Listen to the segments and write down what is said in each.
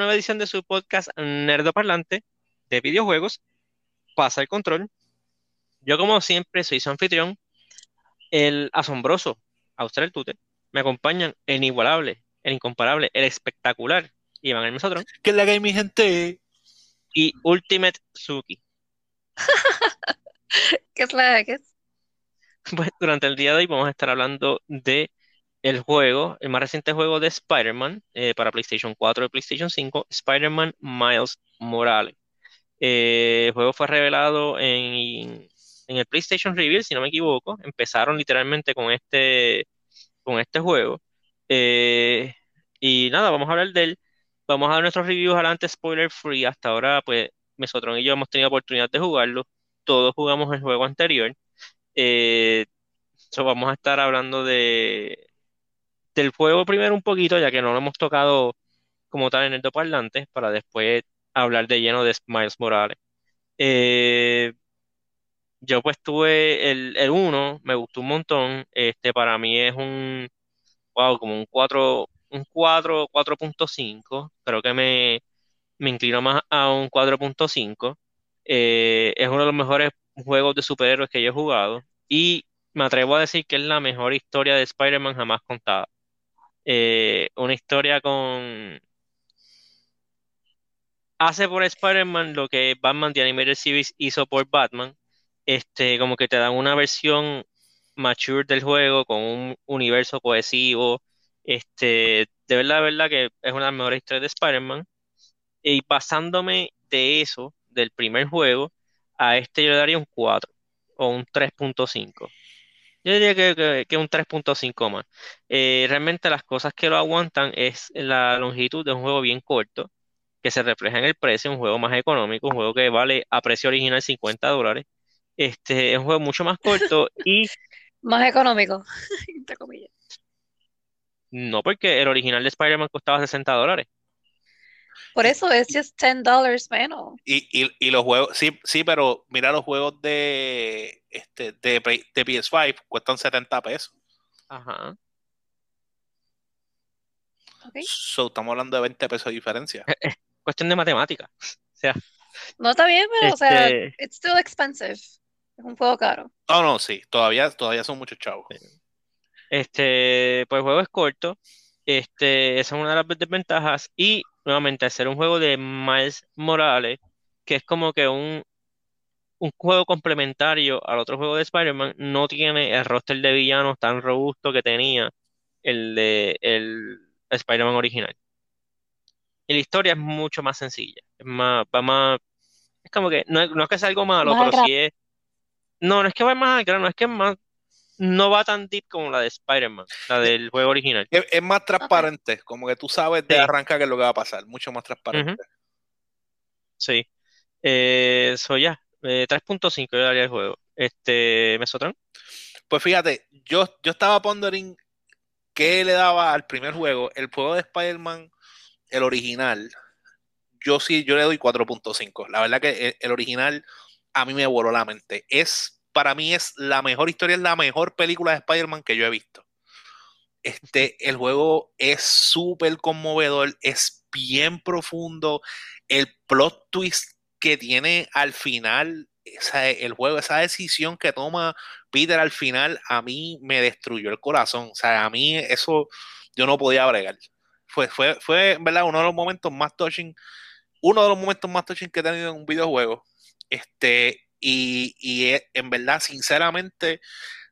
Nueva edición de su podcast Nerdo Parlante de videojuegos. Pasa el control. Yo, como siempre, soy su anfitrión, el asombroso Austral Tute. Me acompañan el inigualable, el incomparable, el espectacular Iván el Mesotron. Que la hay mi gente. Y Ultimate Suki. ¿Qué es la que es? Pues durante el día de hoy vamos a estar hablando de el juego, el más reciente juego de Spider-Man eh, para PlayStation 4 y PlayStation 5, Spider-Man Miles Morales. Eh, el juego fue revelado en, el PlayStation Reveal, si no me equivoco. Empezaron literalmente con este, con este juego. Eh, y nada, vamos a hablar de él. Vamos a dar nuestros reviews adelante, spoiler free. Hasta ahora, pues, Mesotron y yo hemos tenido oportunidad de jugarlo. Todos jugamos el juego anterior. Eh, vamos a estar hablando de, del juego primero un poquito, ya que no lo hemos tocado como tal en el parlante, para después hablar de lleno de Miles Morales. Eh, yo pues tuve el, el 1, me gustó un montón. Este para mí es un wow, como un 4, un 4, 4.5. Creo que me, me inclino más a un 4.5. Eh, es uno de los mejores juegos de superhéroes que yo he jugado. Y me atrevo a decir que es la mejor historia de Spider-Man jamás contada. Eh, una historia con... Hace por Spider-Man lo que Batman The Animated Series hizo por Batman. Este, como que te dan una versión mature del juego con un universo cohesivo. Este, de verdad, de verdad que es una de las mejores historias de Spider-Man. Y pasándome de eso, del primer juego, a este yo le daría un 4 o un 3.5. Yo diría que, que, un 3.5 más. Eh, realmente las cosas que lo aguantan es la longitud de un juego bien corto, que se refleja en el precio, un juego más económico, un juego que vale a precio original 50 dólares. Este es un juego mucho más corto y... más económico, entre comillas. No, porque el original de Spider-Man costaba 60 dólares. Por eso es just 10 dólares menos. Y, y, y, los juegos, sí, sí, pero mira los juegos de, este, de, de PS5 cuestan 70 pesos. Ajá. Okay. So, estamos hablando de 20 pesos de diferencia. Es cuestión de matemática. O sea, no está bien, pero, o sea, Este- it's still expensive. Es un juego caro. No, no, sí, todavía, todavía son muchos chavos. este, pues el juego es corto. Este, esa es una de las desventajas. Y nuevamente, al ser un juego de Miles Morales, que es como que un, un juego complementario al otro juego de Spider-Man, no tiene el roster de villanos tan robusto que tenía el de el Spider-Man original. Y la historia es mucho más sencilla. Es más, va más, es como que, no es, no es que sea algo malo, Más pero sí es, no, no es que va más al grano, es que es más, no va tan deep como la de Spider-Man, la del juego original. Es, es más transparente, como que tú sabes de Sí. arranca qué es lo que va a pasar, mucho más transparente. Sí. Eh, eso ya. Eh, 3.5 yo daría el juego. Este, ¿Mesotron? Pues fíjate, yo, yo estaba pondering qué le daba al primer juego. El juego de Spider-Man, el original, yo sí, yo le doy 4.5. La verdad que el, el original a mí me voló la mente. Es, para mí es la mejor historia, es la mejor película de Spider-Man que yo he visto. Este, el juego es súper conmovedor, es bien profundo. El plot twist que tiene al final, el juego, esa decisión que toma Peter al final, a mí me destruyó el corazón. O sea, a mí eso yo no podía bregar. Fue, fue, fue, verdad, uno de los momentos más touching, uno de los momentos más touching que he tenido en un videojuego. Este, y, y eh, en verdad, sinceramente,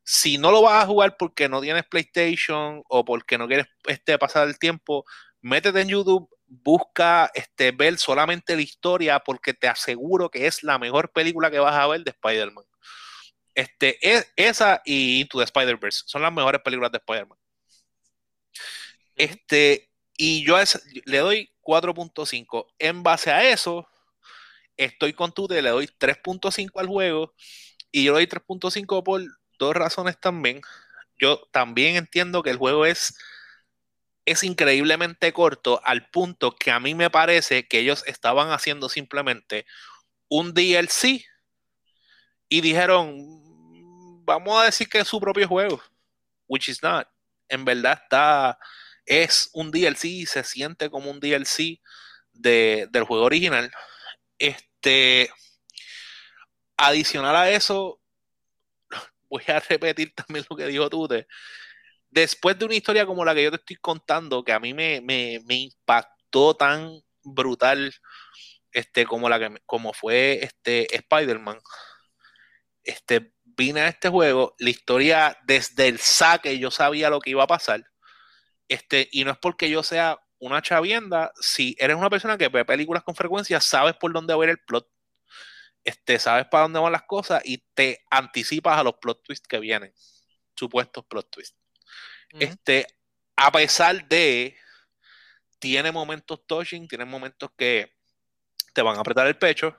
si no lo vas a jugar porque no tienes PlayStation o porque no quieres este, pasar el tiempo, métete en YouTube, busca este, ver solamente la historia porque te aseguro que es la mejor película que vas a ver de Spider-Man. Este, es, esa y Into the Spider-Verse son las mejores películas de Spider-Man. Este, y yo a esa- le doy 4.5. En base a eso, estoy con tú, le doy 3.5 al juego. Y yo le doy 3.5 por dos razones también. Yo también entiendo que el juego es, es increíblemente corto al punto que a mí me parece que ellos estaban haciendo simplemente un DLC y dijeron, "Mm, vamos a decir que es su propio juego, which is not. En verdad está, es un DLC, se siente como un DLC de, del juego original. Este, adicional a eso, voy a repetir también lo que dijo Tute. Después de una historia como la que yo te estoy contando, que a mí me, me, me impactó tan brutal este, como, la que, como fue este, Spider-Man, este, vine a este juego, la historia desde el saque yo sabía lo que iba a pasar. Este, y no es porque yo sea una chavienda, si eres una persona que ve películas con frecuencia, sabes por dónde va a ir el plot. Este, sabes para dónde van las cosas y te anticipas a los plot twists que vienen. Supuestos plot twists. Este, a pesar de tiene momentos touching, tiene momentos que te van a apretar el pecho.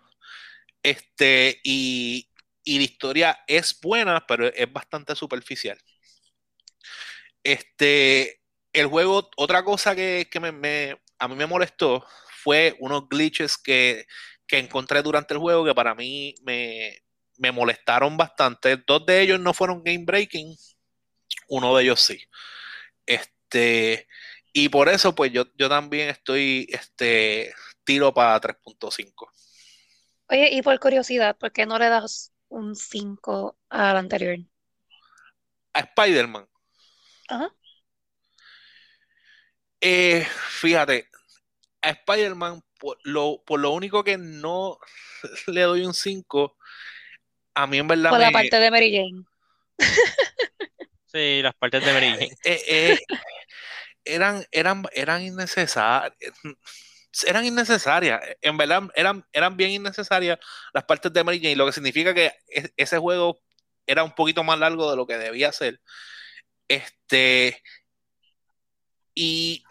Este, y, y la historia es buena, pero es bastante superficial. Este, el juego, otra cosa que, me, a mí me molestó fue unos glitches que, encontré durante el juego que para mí me, molestaron bastante. Dos de ellos no fueron game breaking, uno de ellos sí. Este, y por eso, pues yo, yo también estoy este, tiro para 3.5. Oye, y por curiosidad, ¿por qué no le das un 5 al anterior. A Spider-Man. Ajá. Eh, fíjate, a Spider-Man, por lo, por lo único que no le doy un 5, a mí en verdad. Por la parte de Mary Jane. sí, las partes de Mary Jane. Eh, eh, eran, eran, eran innecesarias eran innecesarias. En verdad, eran, eran bien innecesarias las partes de Mary Jane, lo que significa que ese juego era un poquito más largo de lo que debía ser. Este. Y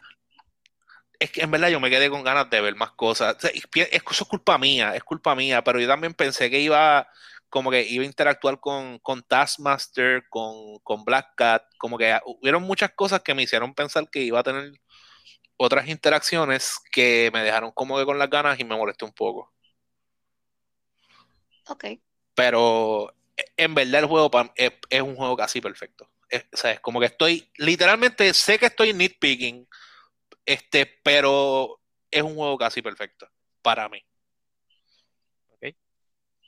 es que en verdad yo me quedé con ganas de ver más cosas. es, eso es culpa mía, es culpa mía, pero yo también pensé que iba como que iba a interactuar con, con Taskmaster, con, con Black Cat, como que hubieron muchas cosas que me hicieron pensar que iba a tener otras interacciones que me dejaron como que con las ganas y me molesté un poco. Ok. Pero en verdad el juego es, un juego casi perfecto. o sea, es como que estoy, literalmente sé que estoy nitpicking, este, pero es un juego casi perfecto para mí.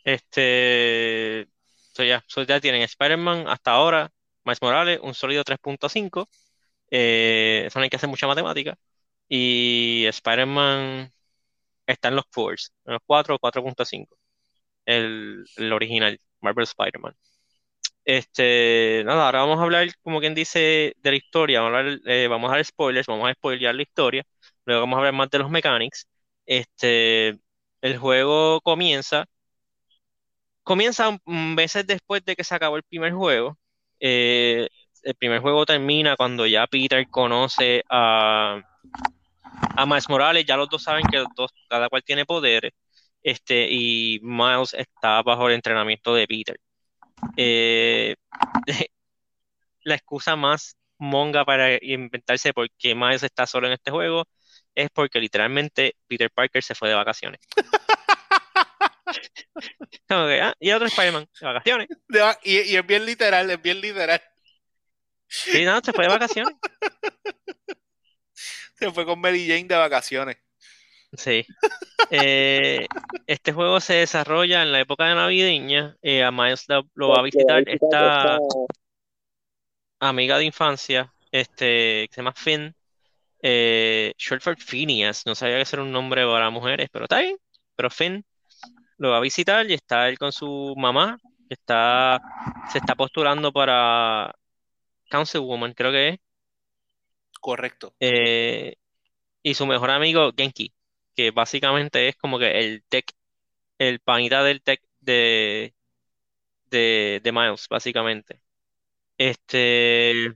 Este, ya, ya tienen Spider-Man hasta ahora, Miles Morales, un sólido 3.5. Eh, eso no hay que hacer mucha matemática. Y Spider-Man está en los 4, en los 4 o 4.5. El, el, original, Marvel Spider-Man. Este, nada, ahora vamos a hablar, como quien dice, de la historia. Vamos a, hablar, eh, vamos a dar spoilers, vamos a spoilear la historia. Luego vamos a hablar más de los mechanics. Este, el juego comienza. Comienza meses después de que se acabó el primer juego. Eh, el primer juego termina cuando ya Peter conoce a, a Miles Morales, ya los dos saben que cada cual tiene poderes, este, y Miles está bajo el entrenamiento de Peter. Eh, la excusa más monga para inventarse por qué Miles está solo en este juego es porque literalmente Peter Parker se fue de vacaciones. Ah, y otro Spider-Man, de vacaciones. y, y, es bien literal, es bien literal. Sí, no, se fue de vacaciones. Se fue con Mary Jane de vacaciones. Sí. Eh, este juego se desarrolla en la época de navideña. Eh, a Miles lo, va a visitar esta amiga de infancia, este, que se llama Finn. Eh, short for Phineas. No sabía que era un nombre para mujeres, pero está bien. Pero Finn lo va a visitar y está él con su mamá. está, se está postulando para Councilwoman, creo que es. Correcto. Eh, y su mejor amigo, Genki, que básicamente es como que el tech, el panita del tech de, de, de Miles, básicamente. Este,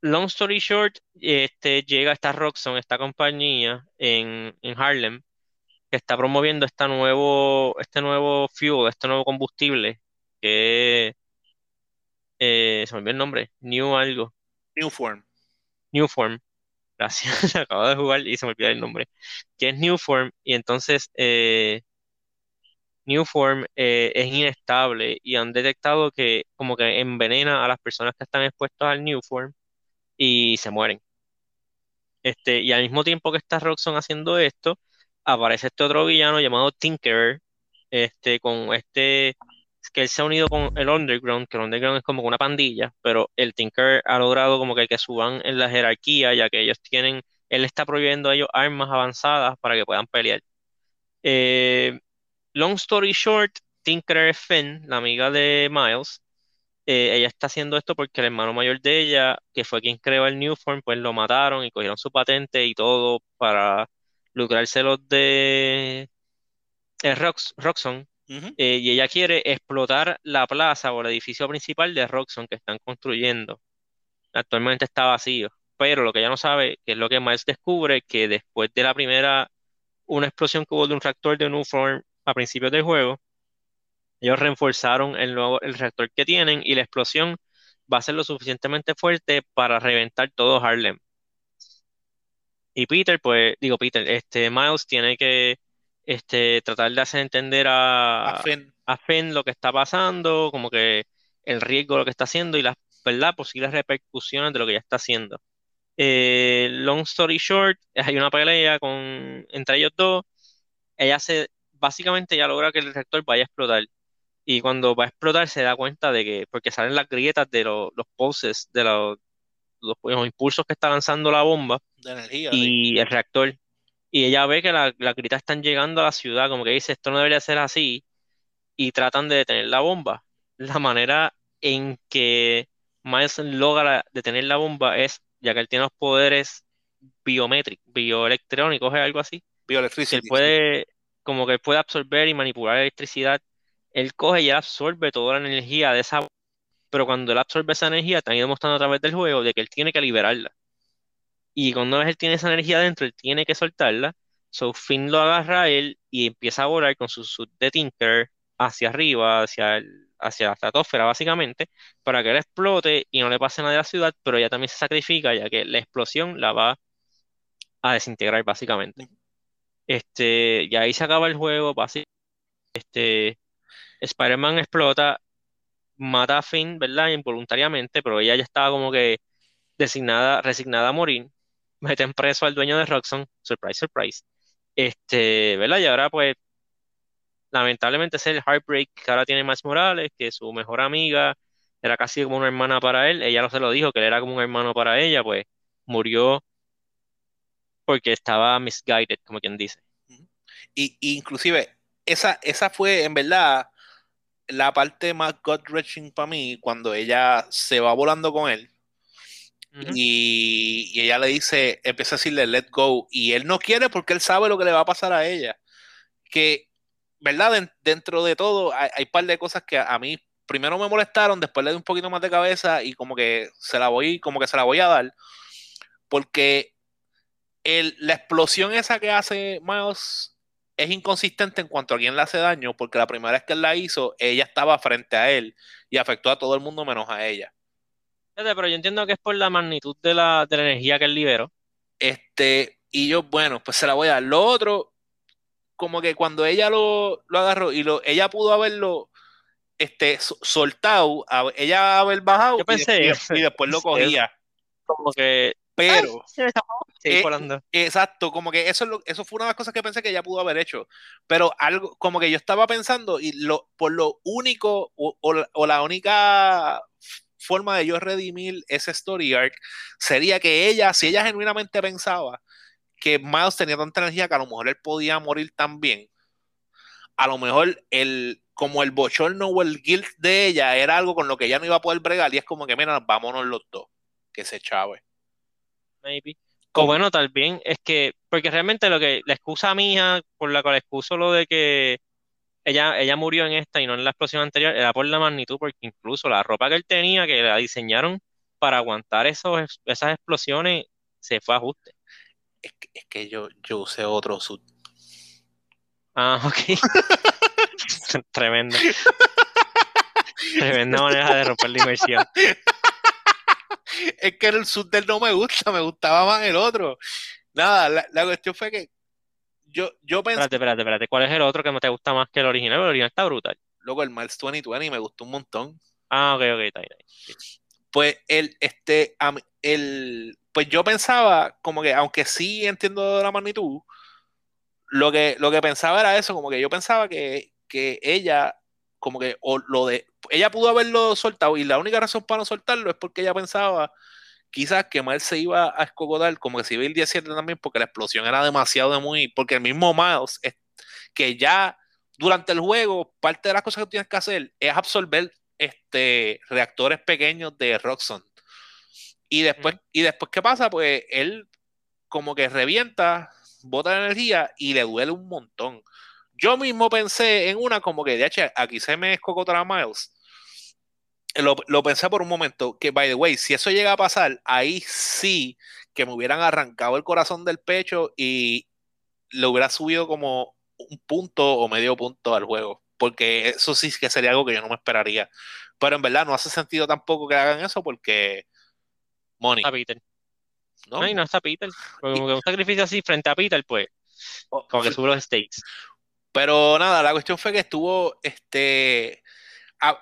long story short, este, llega esta Roxxon, esta compañía en, en Harlem, que está promoviendo esta nuevo, este nuevo fuel, este nuevo combustible, que eh, se me olvidó el nombre, New algo. New Form. New Form. Gracias, acabo de jugar y se me olvidó el nombre. Que es New Form y entonces eh, New Form eh, es inestable y han detectado que como que envenena a las personas que están expuestas al New Form y se mueren. Este, y al mismo tiempo que está Roxxon haciendo esto, aparece este otro villano llamado Tinkerer, este, con este, que él se ha unido con el Underground, que el Underground es como una pandilla, pero el Tinkerer ha logrado como que, que suban en la jerarquía, ya que ellos tienen, él está prohibiendo a ellos armas avanzadas para que puedan pelear. Eh, long story short, Tinkerer Finn, la amiga de Miles, eh, ella está haciendo esto porque el hermano mayor de ella, que fue quien creó el Newform, pues lo mataron y cogieron su patente y todo para lucrarse los de el Rox, Roxxon. Eh, y ella quiere explotar la plaza o el edificio principal de Roxxon que están construyendo. Actualmente está vacío. Pero lo que ella no sabe, que es lo que Miles descubre, que después de la primera, una explosión que hubo de un reactor de Newform a principios del juego, ellos reforzaron el nuevo el reactor que tienen y la explosión va a ser lo suficientemente fuerte para reventar todo Harlem. Y Peter, pues, digo Peter, este Miles tiene que este, tratar de hacer entender a, a, Finn. lo que está pasando, como que el riesgo de lo que está haciendo y las ¿verdad? posibles repercusiones de lo que ya está haciendo. Eh, long story short, hay una pelea con, entre ellos dos. Ella se, básicamente ya logra que el reactor vaya a explotar. Y cuando va a explotar se da cuenta de que, porque salen las grietas de los pulses, de los, los, impulsos que está lanzando la bomba de energía, y el reactor. Y ella ve que las grietas están llegando a la ciudad, como que dice, esto no debería ser así, y tratan de detener la bomba. La manera en que Miles logra detener la bomba es, ya que él tiene los poderes biométricos, bioelectrónicos, es algo así. Bioelectricidad. Él puede, como que él puede absorber y manipular electricidad él coge y absorbe toda la energía de esa, pero cuando él absorbe esa energía, te han ido mostrando a través del juego de que él tiene que liberarla. Y cuando él tiene esa energía dentro, él tiene que soltarla. So Finn lo agarra a él y empieza a volar con su suit de Tinker hacia arriba, hacia, el, hacia la estratosfera, básicamente, para que él explote y no le pase nada a la ciudad, pero ella también se sacrifica, ya que la explosión la va a desintegrar, básicamente. Este, y ahí se acaba el juego, básicamente. Este, Spider-Man explota, mata a Finn, ¿verdad? Involuntariamente, pero ella ya estaba como que designada, resignada a morir. Meten preso al dueño de Roxxon, surprise, surprise. Este, ¿verdad? Y ahora pues, lamentablemente es el heartbreak que ahora tiene Miles Morales, que su mejor amiga era casi como una hermana para él. Ella no se lo dijo, que él era como un hermano para ella, pues murió porque estaba misguided, como quien dice. Y, inclusive, esa, esa fue en verdad la parte más gut-wrenching para mí cuando ella se va volando con él y, ella le dice, empieza a decirle let go y él no quiere porque él sabe lo que le va a pasar a ella. Que, ¿verdad? dentro de todo hay, un par de cosas que a, mí primero me molestaron, después le di un poquito más de cabeza y como que se la voy, como que se la voy a dar. Porque la explosión esa que hace Miles es inconsistente en cuanto a quién le hace daño, porque la primera vez que él la hizo, ella estaba frente a él y afectó a todo el mundo menos a ella. Pero yo entiendo que es por la magnitud de la, energía que él liberó. Este, y yo, bueno, pues se la voy a dar. Lo otro, como que cuando ella lo, agarró y lo, ella pudo haberlo este, soltado, ella haber bajado y, después lo cogía. Como que pero eh, exacto, como que eso, eso fue una de las cosas que pensé que ella pudo haber hecho. Pero algo, como que yo estaba pensando, y lo, por lo único, o, la única forma de yo redimir ese story arc sería que ella, si ella genuinamente pensaba que Miles tenía tanta energía que a lo mejor él podía morir también, a lo mejor el, como el bochorno o el guilt de ella era algo con lo que ella no iba a poder bregar, y es como que, mira, vámonos los dos, que se chave maybe. O bueno, tal vez es que, porque realmente lo que, la excusa mía por la cual excuso lo de que ella, ella murió en esta y no en la explosión anterior, era por la magnitud, porque incluso la ropa que él tenía, que la diseñaron para aguantar esos, esas explosiones, se fue a ajuste. Es que, yo, yo usé otro sud. Ah, ok. Tremendo. Tremenda manera de romper la inversión es que el sur del no me gusta, me gustaba más el otro. Nada, la, cuestión fue que yo, yo pensé. Espérate, espérate, espérate. ¿Cuál es el otro que no te gusta más que el original? El original está brutal. Luego el Miles 2020 me gustó un montón. Ah, ok, ok, está bien. Pues el, este, el, pues yo pensaba, como que, aunque sí entiendo la magnitud, lo que, lo que pensaba era eso, como que yo pensaba que, que ella, como que, o lo de, ella pudo haberlo soltado y la única razón para no soltarlo es porque ella pensaba quizás que Miles se iba a escogotar, como que se iba el 17 también, porque la explosión era demasiado de muy, porque el mismo Miles, que ya durante el juego, parte de las cosas que tienes que hacer es absorber este, reactores pequeños de Roxxon. Y después, y después, ¿qué pasa? Pues él como que revienta, bota la energía y le duele un montón. Yo mismo pensé en una como que, de hecho, aquí se me escogotará Miles lo, pensé por un momento, que by the way, si eso llega a pasar, ahí sí que me hubieran arrancado el corazón del pecho y le hubiera subido como un punto o medio punto al juego, porque eso sí que sería algo que yo no me esperaría. Pero en verdad no hace sentido tampoco que hagan eso porque money. A Peter. ¿No? no está Peter. como que un sacrificio así frente a Peter, pues, oh, como que sube los stakes. Pero nada, la cuestión fue que estuvo este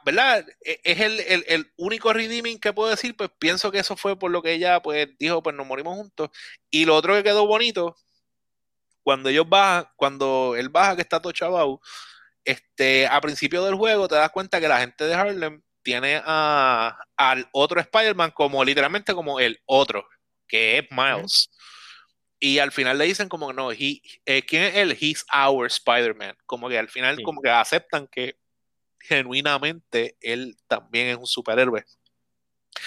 ¿verdad? E, es el, único redeeming que puedo decir, pues pienso que eso fue por lo que ella pues dijo, pues nos morimos juntos. Y lo otro que quedó bonito, cuando ellos bajan, cuando él baja que está todo chavau, este, a principio del juego te das cuenta que la gente de Harlem tiene a, al otro Spider-Man como literalmente como el otro, que es Miles. Y al final le dicen como no, he, eh, ¿quién es él? He's our Spider-Man. Como que al final como que aceptan que genuinamente él también es un superhéroe.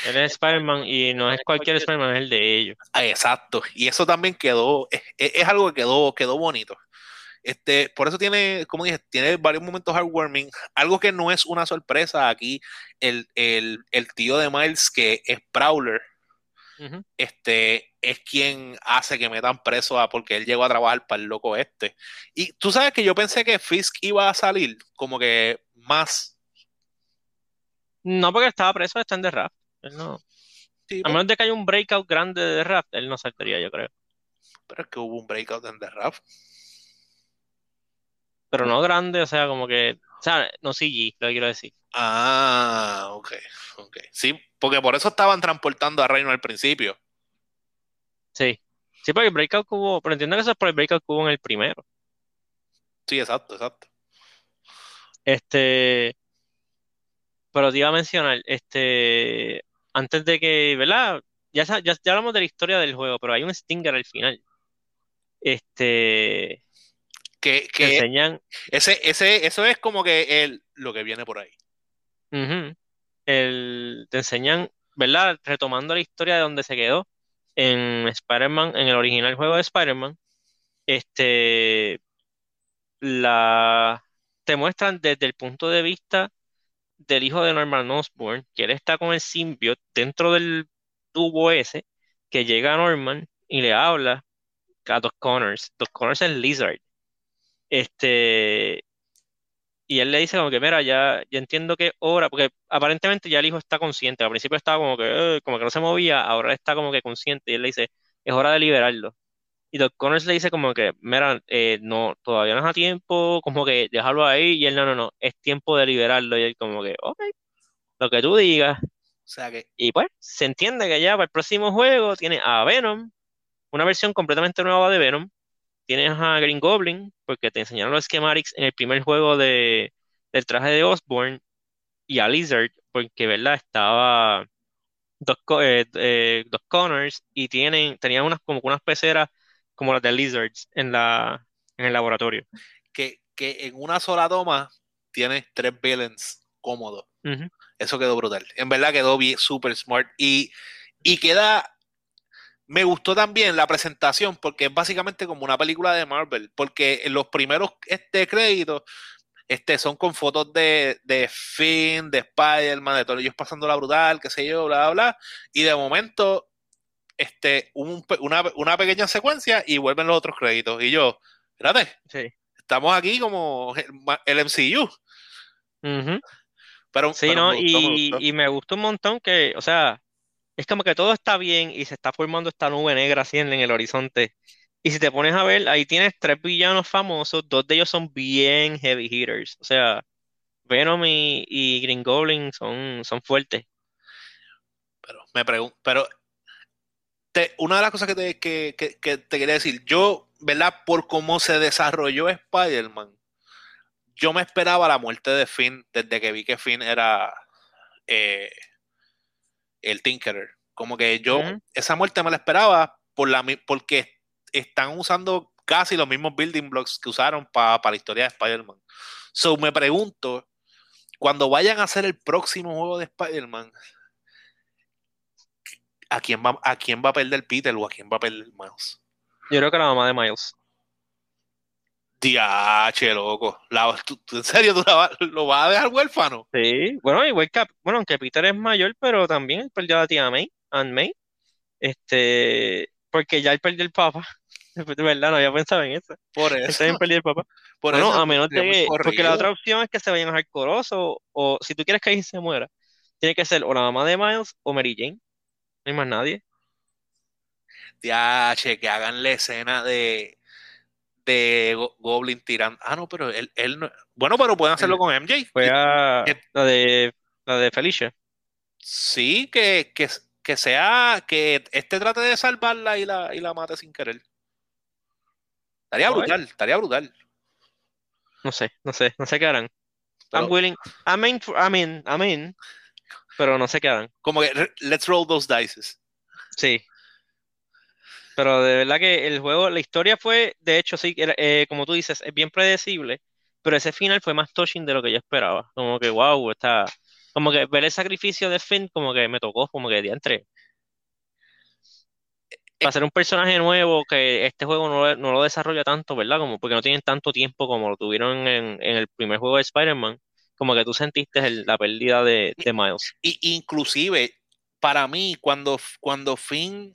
Él es Spider-Man y no es cualquier Spider-Man, es el de ellos. Ah, exacto. Y eso también quedó, es, algo que quedó, quedó bonito. Este, por eso tiene, como dije, tiene varios momentos heartwarming. Algo que no es una sorpresa aquí, el, tío de Miles, que es Prowler, este, es quien hace que metan preso a porque él llegó a trabajar para el loco este. Y tú sabes que yo pensé que Fisk iba a salir como que más. No, porque estaba preso, está en The Raft. no. a menos de que haya un breakout grande de The Raft, él no saltaría, yo creo. Pero es que hubo un breakout en The Raft. Pero no grande, o sea, como que. O sea, no CG, lo que quiero decir. Ah, ok, ok. Sí, porque por eso estaban transportando a Reino al principio. Sí. Sí, porque el breakout hubo. Pero entiendo que eso es por el breakout hubo en el primero. Sí, exacto, exacto. Este, pero te iba a mencionar, este, antes de que, ¿verdad? Ya, ya, hablamos de la historia del juego, pero hay un Stinger al final. Este, que, que enseñan. Ese, ese, eso es como que el, lo que viene por ahí. el, te enseñan, ¿verdad? Retomando la historia de donde se quedó en Spider-Man, en el original juego de Spider-Man. Este, la, te muestran desde el punto de vista del hijo de Norman Osborn, que él está con el symbiote dentro del tubo ese, que llega a Norman y le habla a Doc Connors. Doc Connors es Lizard. Este, y él le dice como que, mira, ya, ya entiendo que hora, porque aparentemente ya el hijo está consciente. Al principio estaba como que, eh, como que no se movía, ahora está como que consciente. Y él le dice, es hora de liberarlo. Y Doc Connors le dice como que, mira, eh, no, todavía no es a tiempo, como que dejarlo ahí. Y él, no, no, no, es tiempo de liberarlo. Y él como que, ok, lo que tú digas. O sea que... Y pues, se entiende que ya para el próximo juego tiene a Venom, una versión completamente nueva de Venom. Tienes a Green Goblin, porque te enseñaron los schematics en el primer juego de, del traje de Osborn. Y a Lizard, porque, ¿verdad? Estaba... Dos, eh, eh, Connors y tienen, tenían unas como unas peceras como las de Lizards en, la, en el laboratorio. Que, en una sola toma tienes tres villains cómodos. Eso quedó brutal. En verdad quedó bien, super smart. Y, y queda. Me gustó también la presentación porque es básicamente como una película de Marvel. Porque en los primeros este, créditos este, son con fotos de, de Finn, de Spider-Man, de todos ellos pasando la brutal, qué sé yo, bla, bla, bla. Y de momento este, una, pequeña secuencia y vuelven los otros créditos. Y yo, espérate, estamos aquí como el, MCU. Pero, sí, ¿no? y, me gustó un montón que, o sea, es como que todo está bien y se está formando esta nube negra así en, el horizonte. Y si te pones a ver, ahí tienes tres villanos famosos, dos de ellos son bien heavy hitters. O sea, Venom y, Green Goblin son, son fuertes. Pero me pregunto, pero te- una de las cosas que te, que, que- te quería decir, yo, ¿verdad? Por cómo se desarrolló Spider-Man, yo me esperaba la muerte de Finn desde que vi que Finn era eh, el Tinkerer. Como que yo, esa muerte me la esperaba por la, porque están usando casi los mismos building blocks que usaron para la historia de Spider-Man. So me pregunto, cuando vayan a hacer el próximo juego de Spider-Man, ¿a quién va, a quién va a perder Peter o a quién va a perder Miles? Yo creo que la mamá de Miles. Diache, loco. La- ¿tú- tú- ¿En serio tú la lo vas a dejar huérfano? Sí, bueno, igual que, bueno, aunque Peter es mayor, pero también él perdió a la tía May, Aunt May, este, porque ya él perdió el papá. De verdad, no había pensado en eso. Por Él eso. también perdió el papá. Por Bueno, eso a menos de que, porque la otra opción es que se vayan a hardcore o, o si tú quieres que ahí se muera, tiene que ser o la mamá de Miles o Mary Jane. No hay más nadie. Diache, que hagan la escena de, de Go- Goblin tirando. Ah, no, pero él, él no. Bueno, pero pueden hacerlo Él con MJ. Fue a la de la de Felicia. Sí, que, que, que sea, que este trate de salvarla y la, y la mate sin querer. Estaría brutal, estaría brutal. No sé, no sé, no sé qué harán. Pero I'm willing, I'm in, I'm in, I'm in, pero no sé qué harán. como que let's roll those dices. Sí. Pero de verdad que el juego, la historia fue, de hecho, sí, eh, como tú dices, es bien predecible, pero ese final fue más touching de lo que yo esperaba. Como que, wow, está, como que ver el sacrificio de Finn, como que me tocó, como que diantre. Para ser un personaje nuevo, que este juego no, lo- no lo desarrolla tanto, ¿verdad? Como porque no tienen tanto tiempo como lo tuvieron en, en el primer juego de Spider-Man, como que tú sentiste el- la pérdida de, de Miles. Y inclusive, para mí, cuando, cuando Finn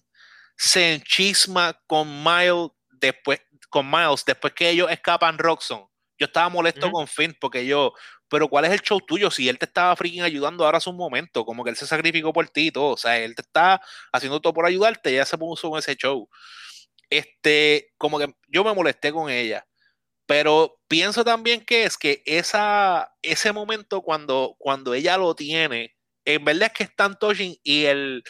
se enchisma con Miles después, con Miles, después que ellos escapan Roxxon, yo estaba molesto con Finn porque yo, pero ¿cuál es el show tuyo? Si él te estaba freaking ayudando ahora hace un momento, como que él se sacrificó por ti y todo, o sea, él te está haciendo todo por ayudarte, ya se puso en ese show. Este, como que yo me molesté con ella. Pero pienso también que es que esa, ese momento cuando, cuando ella lo tiene, en verdad es que es tan touching y el,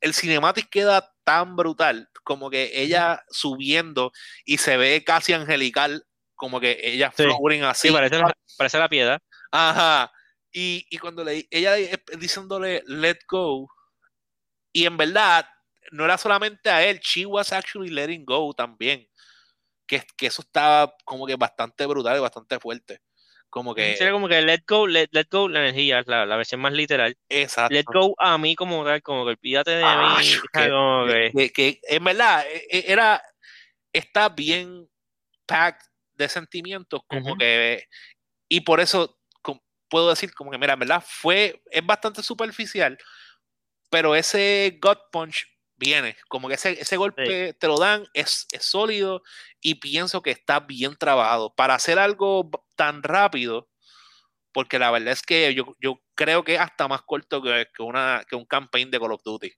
el cinematic queda tan brutal, como que ella subiendo y se ve casi angelical, como que ella Sí. así. Sí, parece la, parece la piedad. Ajá. Y, y cuando le, ella eh, diciéndole let go, y en verdad no era solamente a él, she was actually letting go también. Que, que eso estaba como que bastante brutal y bastante fuerte. Como que, Sería como que let go, let, let go la energía, la, la versión más literal. exacto. Let go a mí como tal, como que olvídate de Ah, mí. que- como que- que, que en verdad e- e- era, está bien packed de sentimientos, como Ujú. que, y por eso puedo decir como que, mira, en verdad fue, es bastante superficial, pero ese gut punch viene, como que ese, ese golpe te lo dan, es, es sólido y pienso que está bien trabajado para hacer algo tan rápido, porque la verdad es que yo, yo creo que es hasta más corto que, una, que un campaign de Call of Duty.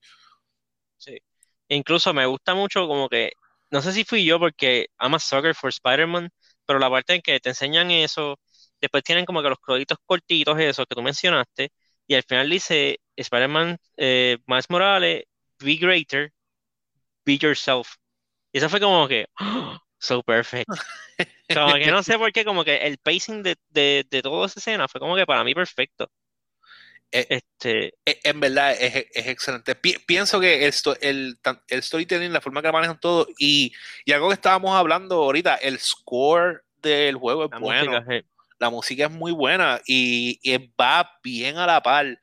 Incluso me gusta mucho como que, no sé si fui yo porque I'm a sucker for Spider-Man, pero la parte en que te enseñan eso, después tienen como que los créditos cortitos, esos que tú mencionaste, y al final dice Spider-Man, eh, Miles Morales, be greater, be yourself. Y eso fue como que, so perfect. Como que no sé por qué, como que el pacing de, de, de toda esa escena fue como que para mí perfecto. Eh, Este, E- En verdad es, es excelente. Pi- pienso que esto, el, tan- el storytelling, la forma que manejan todo y, y algo que estábamos hablando ahorita, el score del juego es la bueno. música, eh, La música es muy buena y, y va bien a la par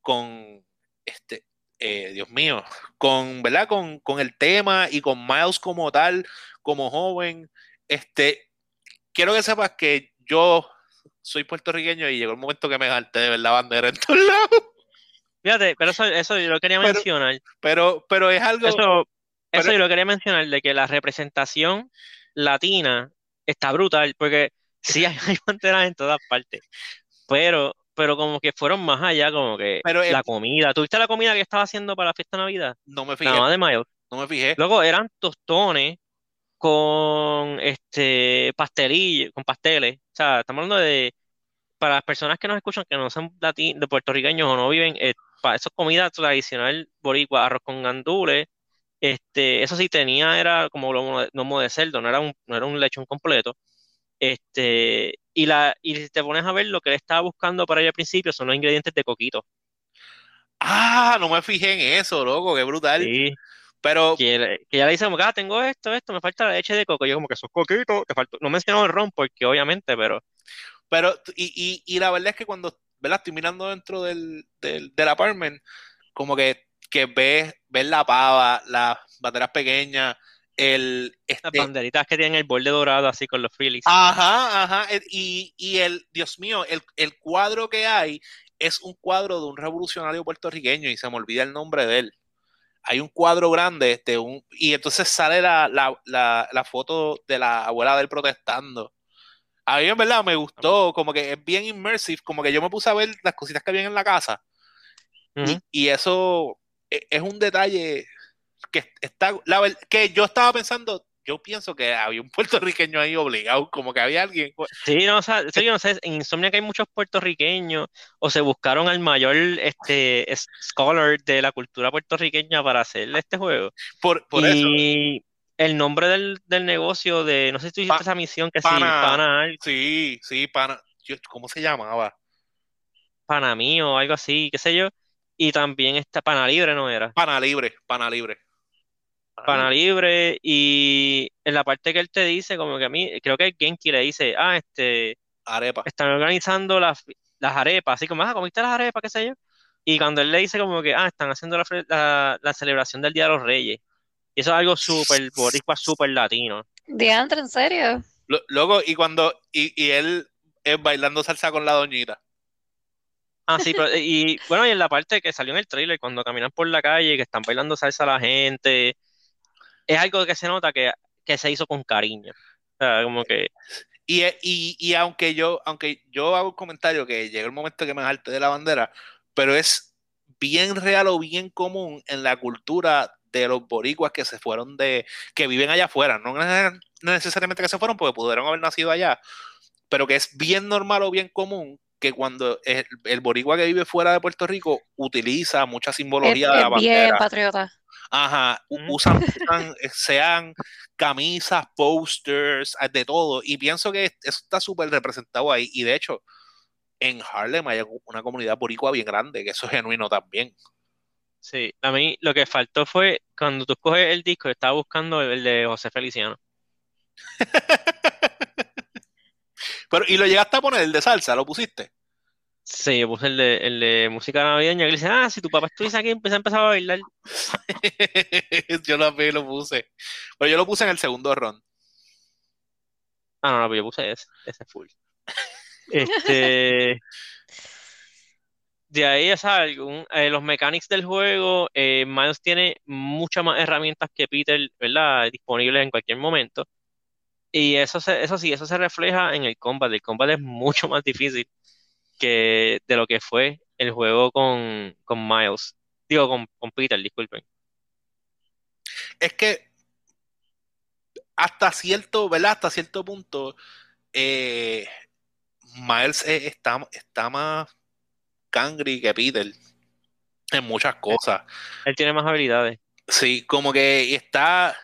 con este, eh, Dios mío, con, ¿verdad? Con, con el tema y con Miles como tal, como joven. Este, quiero que sepas que yo soy puertorriqueño y llegó el momento que me harté de ver la bandera en todos lados. Fíjate, pero eso, eso yo lo quería Pero- mencionar. Pero, pero es algo. Eso, eso yo lo quería mencionar, de que la representación latina está brutal, porque sí hay, hay banderas en todas partes, pero, pero como que fueron más allá, como que Pero, la comida. ¿Tuviste la comida que estaba haciendo para la fiesta de Navidad? no me fijé, mamá de Miles. no me fijé. Luego eran tostones con este pastelillo, con pasteles. O sea, estamos hablando de, para las personas que nos escuchan, que no son lati- de puertorriqueños o no viven, eh, para eso es comida tradicional boricua, arroz con gandules, Este, eso sí tenía, era como lo lomo de cerdo, no era un, no era un lechón completo. Este, y la, y si te pones a ver lo que él estaba buscando para ella al principio son los ingredientes de coquito. Ah, no me fijé en eso, loco, qué brutal. Sí. Pero, Que, que ella le dice como, ah, tengo esto, esto, me falta la leche de coco. Y yo como que esos coquitos, te faltó. No mencionó el ron porque obviamente, pero pero, y, y, y la verdad es que cuando, ¿verdad? Estoy mirando dentro del, del, del apartment, como que, que ves, ves la pava, las banderas pequeñas, el, las este, banderitas que tienen el borde dorado así con los frillies. Ajá, ajá. el- Y, y el, Dios mío, el, el cuadro que hay es un cuadro de un revolucionario puertorriqueño y se me olvida el nombre de él. Hay un cuadro grande de un. Y entonces sale la, la, la, la foto de la abuela de él protestando. A mí en verdad me gustó, como que es bien immersive, como que yo me puse a ver las cositas que habían en la casa. Y, y eso e- es un detalle que está, que yo estaba pensando, yo pienso que había un puertorriqueño ahí obligado, como que había alguien. Sí, no, o sea, yo no sé, en Insomnia que hay muchos puertorriqueños o se buscaron al mayor este es- scholar de la cultura puertorriqueña para hacer este juego. Por, por eso, y el nombre del, del negocio de, no sé si tú hiciste Pa- esa misión que sí, pana- pana, al- sí, sí, pana, yo- ¿cómo se llamaba? pana mío o algo así, qué sé yo. Y también está pana libre, ¿no era? Pana libre, pana libre. Pana libre y en la parte que él te dice, como que a mí, creo que Genki le dice, ah, este, Arepa. están organizando las, las arepas, así como, ah, ¿comiste las arepas, qué sé yo? Y cuando él le dice como que, ah, están haciendo la, la, la celebración del Día de los Reyes. Y eso es algo súper boricua, súper latino. Diantre, ¿en serio? Luego, y cuando, y, y él es bailando salsa con la doñita. Ah, sí, pero, y bueno, y en la parte que salió en el trailer, cuando caminan por la calle, que están bailando salsa la gente, es algo que se nota que, que se hizo con cariño. O sea, como que, Y, y, y aunque yo, aunque yo hago un comentario que llegó el momento que me jarte de la bandera, pero es bien real o bien común en la cultura de los boricuas que se fueron de, que viven allá afuera, no neces- no necesariamente que se fueron porque pudieron haber nacido allá, pero que es bien normal o bien común que cuando el, el boricua que vive fuera de Puerto Rico utiliza mucha Es, simbología de la es bien bandera. patriota. Ajá, usan, usan, eh, sean camisas, posters, eh, de todo. Y pienso que eso está súper representado ahí. Y de hecho, en Harlem hay una comunidad boricua bien grande, que eso es genuino también. sí, a mí lo que faltó fue, cuando tú coges el disco, estaba buscando el de José Feliciano. Pero, ¿y lo llegaste a poner el de salsa? ¿Lo pusiste? Sí, yo puse el de, el de música navideña, que le dice, ah, si tu papá estuviese aquí, empieza a empezar a bailar. yo también lo puse. Pero yo lo puse en el segundo round. Ah, no, no, pero yo puse ese, ese full. Este, de ahí, o sea, algún- eh, los mechanics del juego, eh, Miles tiene muchas más herramientas que Peter, ¿verdad? Disponibles en cualquier momento. Y eso, se- eso sí, eso se refleja en el combat. El combat es mucho más difícil que de lo que fue el juego con, con Miles. Digo, con, con Peter, disculpen. Es que hasta cierto, ¿verdad? Hasta cierto punto, eh, Miles está, está más cangri que Peter en muchas cosas. Él tiene más habilidades. Sí, como que está.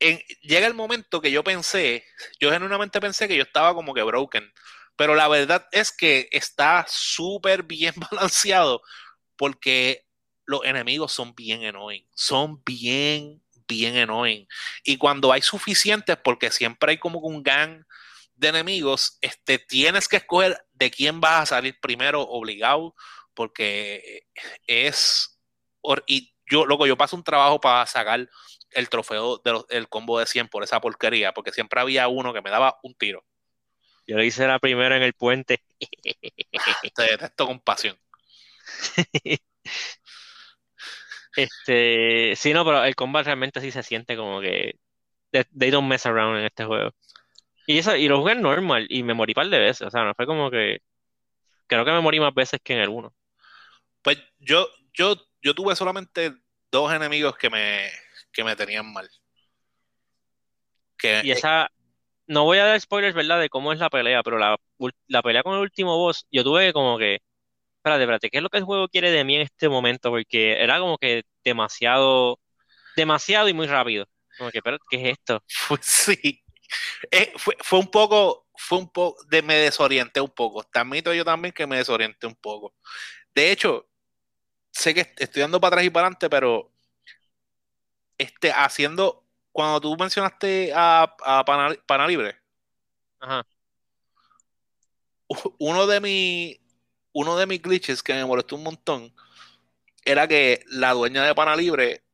en- llega el momento que yo pensé, yo genuinamente pensé que yo estaba como que broken, pero la verdad es que está súper bien balanceado porque los enemigos son bien annoying, son bien, bien annoying. Y cuando hay suficientes, porque siempre hay como un gang de enemigos, este, tienes que escoger de quién vas a salir primero obligado, porque es... Y yo, loco, yo paso un trabajo para sacar el trofeo del el combo de 100 por esa porquería, porque siempre había uno que me daba un tiro. Yo lo hice la primera en el puente. Te detesto con pasión. Este, sí, no, pero el combat realmente sí se siente como que they, don't mess around en este juego. Y eso, y lo jugué normal y me morí un par de veces, o sea, no fue como que creo que me morí más veces que en el uno. Pues yo, yo, yo tuve solamente dos enemigos que me, que me tenían mal. Que, Y esa, no voy a dar spoilers, ¿verdad? De cómo es la pelea, pero la, la pelea con el último boss, yo tuve como que, espérate, espérate, ¿qué es lo que el juego quiere de mí en este momento? Porque era como que demasiado, demasiado y muy rápido. Como que, ¿qué es esto? Sí. Eh, fue, fue un poco, fue un poco, de, me desorienté un poco. Admito yo también que me desorienté un poco. De hecho, sé que estoy dando para atrás y para adelante, pero este, haciendo, cuando tú mencionaste a, a Pana, Pana Libre, Ajá. uno de mis uno de mis glitches que me molestó un montón era que la dueña de Pana Libre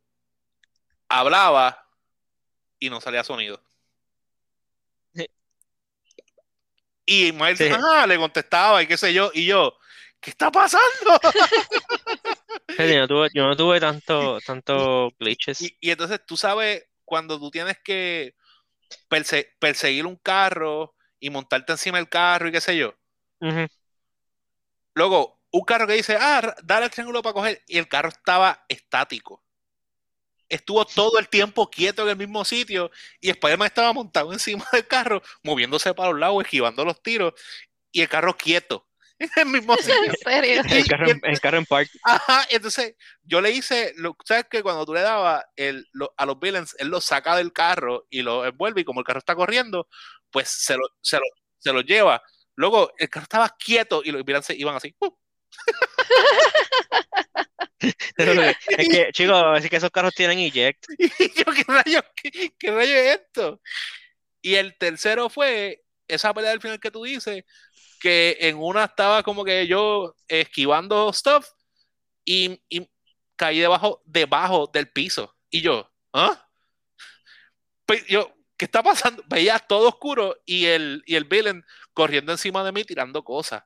hablaba y no salía sonido. Sí. Y Miles Sí. ah, le contestaba y qué sé yo, y yo, ¿qué está pasando? Yo no tuve, yo no tuve tanto, tanto glitches. Y, y entonces tú sabes, cuando tú tienes que perse- perseguir un carro y montarte encima del carro y qué sé yo. Luego, un carro que dice, ah, dale el triángulo para coger, y el carro estaba estático. Estuvo todo el tiempo quieto en el mismo sitio y Spider-Man estaba montado encima del carro, moviéndose para los lados, esquivando los tiros, y el carro quieto en el mismo sitio. En serio. El carro, en- en park. Ajá, entonces yo le hice, lo, ¿sabes que Cuando tú le dabas el, lo- a los villains, él los saca del carro y lo envuelve y como el carro está corriendo, pues se lo, se lo, se lo lleva. Luego el carro estaba quieto y los villains se iban así. ¡uh! Es que, chicos, es que esos carros tienen eject. Y yo, ¿qué rayos, qué, qué rayo es esto? Y el tercero fue esa pelea del final que tú dices, que en una estaba como que yo esquivando stuff y, y caí debajo, debajo del piso. Y yo, ¿ah? Pues yo, ¿qué está pasando? Veía todo oscuro y el, y el villain corriendo encima de mí tirando cosas.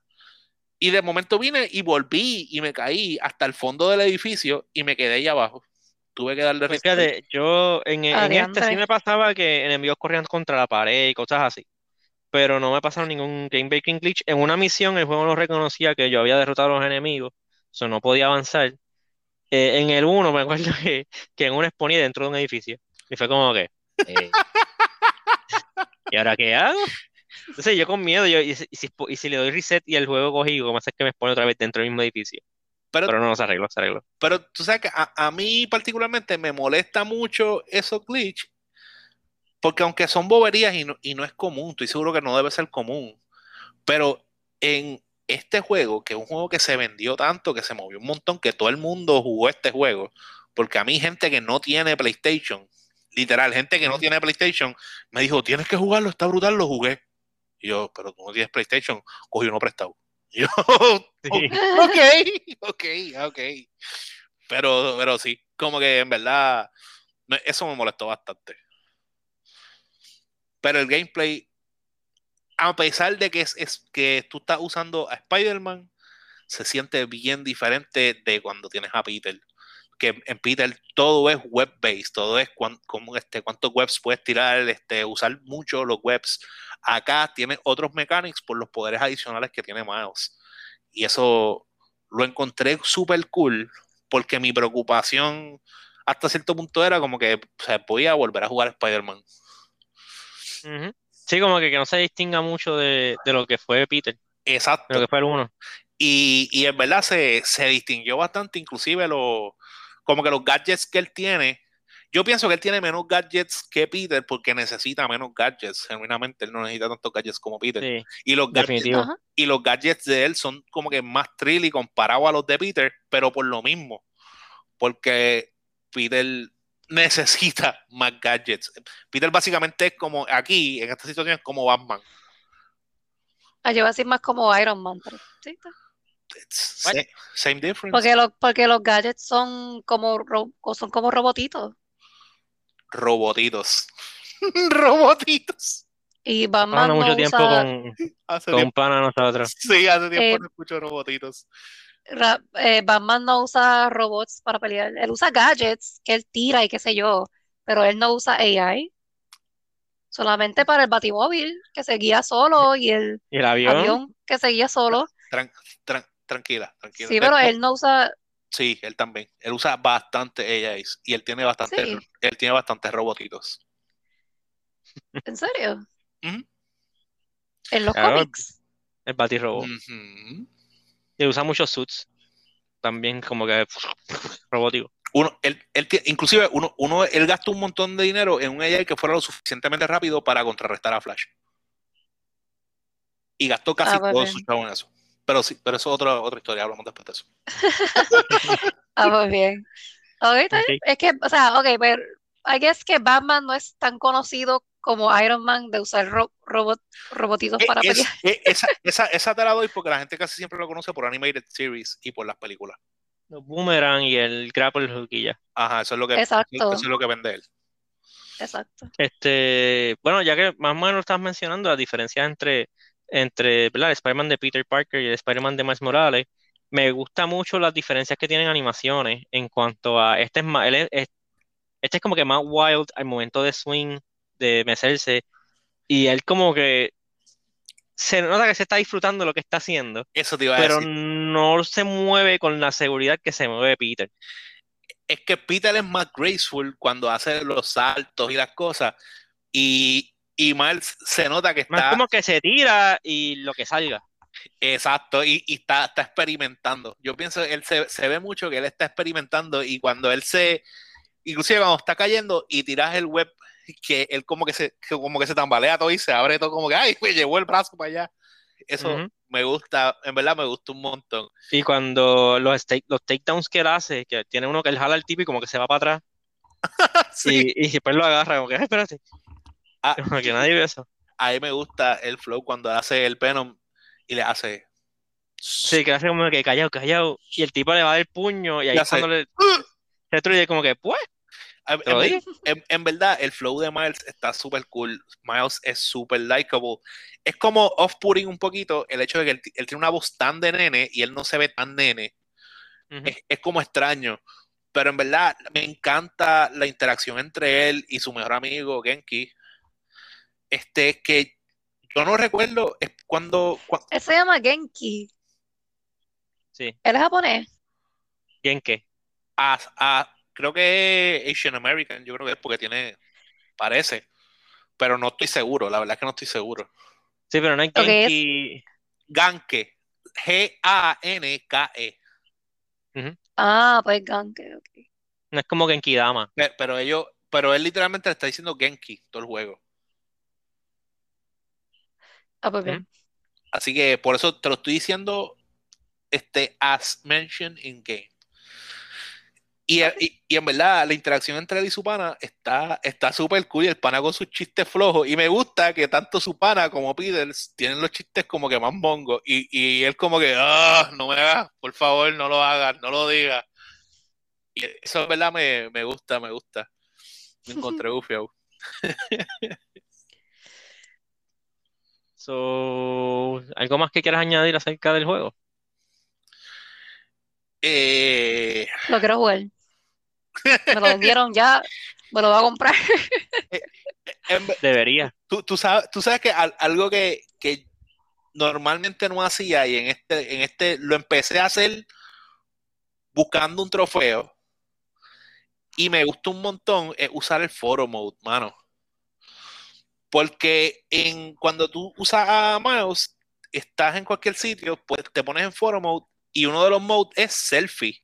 Y de momento vine y volví y me caí hasta el fondo del edificio y me quedé ahí abajo. Tuve que darle Pues fíjate, yo en, en este sí me pasaba que enemigos corrían contra la pared y cosas así. Pero no me pasaron ningún game breaking glitch. En una misión el juego no reconocía que yo había derrotado a los enemigos. Eso no podía avanzar. Eh, en el 1 me acuerdo que, que en uno exponía dentro de un edificio. Y fue como que. eh, ¿Y ahora qué hago? Entonces yo con miedo, yo, y, si, y si- le doy reset y el juego cogido, ¿cómo hace que me expone otra vez dentro del mismo edificio? Pero, Pero no, se arregló, se arregló. pero tú sabes que a, a mí particularmente me molesta mucho esos glitch porque aunque son boberías y no, y no es común, estoy seguro que no debe ser común, pero en este juego, que es un juego que se vendió tanto, que se movió un montón, que todo el mundo jugó este juego, porque a mí gente que no tiene PlayStation, literal, gente que no tiene PlayStation, me dijo, tienes que jugarlo, está brutal, lo jugué. Y yo, pero tú no tienes PlayStation, cogí uno prestado. Y yo, Sí. ok, ok, ok. Pero, pero sí, como que en verdad, eso me molestó bastante. Pero el gameplay, a pesar de que es, es que tú estás usando a Spider-Man, se siente bien diferente de cuando tienes a Peter. Que en Peter todo es web-based, todo es como este, cuántos webs puedes tirar, este, usar mucho los webs. Acá tiene otros mechanics por los poderes adicionales que tiene Miles. Y eso lo encontré súper cool porque mi preocupación hasta cierto punto era como que o sea, podía volver a jugar a Sí, como que, que no se distinga mucho de, de lo que fue Peter, de lo Exacto. que fue el 1. Y, y en verdad se, se distinguió bastante, inclusive lo, como que los gadgets que él tiene. Yo pienso que él tiene menos gadgets que Peter porque necesita menos gadgets. Genuinamente, él no necesita tantos gadgets como Peter. Sí, Y los gadgets, y los gadgets de él son como que más trilly comparado a los de Peter, pero por lo mismo. Porque Peter necesita más gadgets. Peter básicamente es como aquí, en esta situación, es como Batman. Ah, yo iba a decir más como Iron Man, pero sí, está. Same difference. Porque, los porque los gadgets son como, ro- son como robotitos. Robotitos. Robotitos. Y Batman Pasando mucho no tiempo usa, con, Hace con un tiempo, pana nosotros. sí, hace tiempo Eh, no escucho robotitos. Eh, Batman no usa robots para pelear. Él usa gadgets que él tira y qué sé yo, pero él no usa AI. Solamente para el batimóvil que se guía solo y el Y el avión, avión que se guía solo. Tran- tran- tranquila, tranquila. Sí, pero él- no usa. sí, él también. Él usa bastante AIs y él tiene bastante, Sí, él tiene bastantes robotitos. en serio. En los Claro, cómics. el. Y usa muchos suits. También como que robótico. uno, él, él inclusive uno, uno, él gastó un montón de dinero en un AI que fuera lo suficientemente rápido para contrarrestar a Flash. Y gastó casi Ah, todo bien. su chavo en eso. Pero sí, pero eso es otra, otra historia, hablamos después de eso. Ah, pues bien. Ok, está Ok. bien. Es que, o sea, ok, pero I guess que Batman no es tan conocido como Iron Man de usar ro- robot, robotitos Eh, para es- pelear. eh, esa, esa, esa te la doy porque la gente casi siempre lo conoce por Animated Series y por las películas. Los Boomerang y el Grapple Hook y ya. Ajá, eso es lo que, Exacto. eso es lo que vende él. Exacto. Este, bueno, ya que más o menos lo estás mencionando, las diferencias entre, entre, ¿verdad? el Spider-Man de Peter Parker y el Spider-Man de Miles Morales, me gusta mucho las diferencias que tienen animaciones en cuanto a, este es más, él es- es- este es como que más wild al momento de swing, de mecerse, y él como que se nota que se está disfrutando lo que está haciendo, Eso te iba a pero decir. no se mueve con la seguridad que se mueve Peter. Es que Peter es más graceful cuando hace los saltos y las cosas. Y, y Miles se nota que Más está. como que se tira y lo que salga. Exacto, y, y está, está experimentando. Yo pienso que él se, se ve mucho que él está experimentando y cuando él se, inclusive cuando está cayendo y tiras el web, que él como que se, como que se tambalea todo y se abre todo como que, ay, me llevó el brazo para allá. Eso Ujú. me gusta, en verdad me gusta un montón. Y cuando los, take, los takedowns que él hace, que tiene uno que él jala al tipo y como que se va para atrás Sí, y, y después lo agarra, como que, "Ay, espérate, Ah. como que nadie ve eso. a mí me gusta el flow cuando hace el Venom y le hace... Sí, que hace como que callado, callado, y el tipo le va a dar el puño y ahí cuando le se destruye como que, pues, En, verdad, el flow de Miles está súper cool. Miles es súper likable. Es como off-putting un poquito el hecho de que él, él tiene una voz tan de nene y él no se ve tan nene. Es, es como extraño. Pero en verdad, me encanta la interacción entre él y su mejor amigo, Genki. Este, que yo no recuerdo, es cuando, cua- Él se llama Genki. sí, Él es japonés. ¿y en qué? Creo que es Asian American, yo creo que es porque tiene, parece, pero no estoy seguro, la verdad es que no estoy seguro. Sí, pero no hay Ok, es- Genki, Ganke. G-A-N-K-E. Ah, pues Genki, ok. no es como Genki Dama. Pe- Pero ellos, pero él literalmente le está diciendo Genki todo el juego. Ah, pues bien. Así que por eso te lo estoy diciendo este, as mentioned in game. Y, y- y en verdad, la interacción entre él y su pana está está súper cool. Y el pana con sus chistes flojos. Y me gusta que tanto su pana como Peters tienen los chistes como que más mongos. Y, y él como que, ah, no me hagas, por favor, no lo hagas, no lo digas. Y eso en verdad me, me gusta, me gusta. Me encontré bufiado. So, ¿algo más que quieras añadir acerca del juego? Eh, Lo quiero jugar. Me lo vendieron ya. Me lo voy a comprar. en ve- Debería. tú, tú sabes, tú sabes que al- algo que, que normalmente no hacía y en este, en este lo empecé a hacer buscando un trofeo y me gustó un montón es usar el photo mode, mano. Porque en, cuando tú usas a Miles, estás en cualquier sitio, pues te pones en photo mode y uno de los modes es selfie.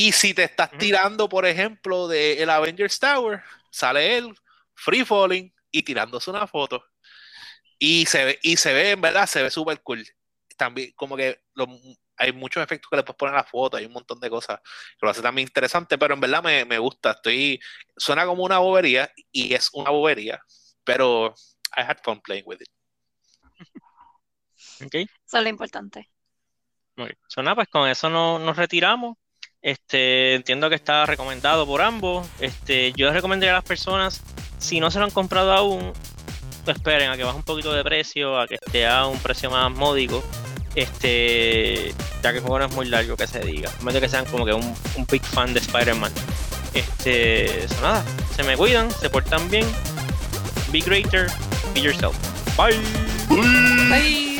Y si te estás tirando, por ejemplo, de el Avengers Tower, sale él free falling y tirándose una foto. Y se ve, y se ve, en verdad, se ve súper cool. También, como que lo- hay muchos efectos que le puedes poner a la foto, hay un montón de cosas que lo hace también interesante, pero en verdad me, me gusta. Estoy, suena como una bobería y es una bobería, pero I had fun playing with it. ¿ok? Eso es lo importante. So, nada, pues con eso no- nos retiramos. Este, entiendo que está recomendado por ambos. Este, yo recomendaría a las personas, si no se lo han comprado aún, esperen a que baje un poquito de precio, a que esté a un precio más módico. Este, ya que el juego no es muy largo que se diga. A menos que sean como que un, un big fan de Spider-Man. Este, eso nada, se me cuidan, se portan bien. Be greater, be yourself. Bye. Bye.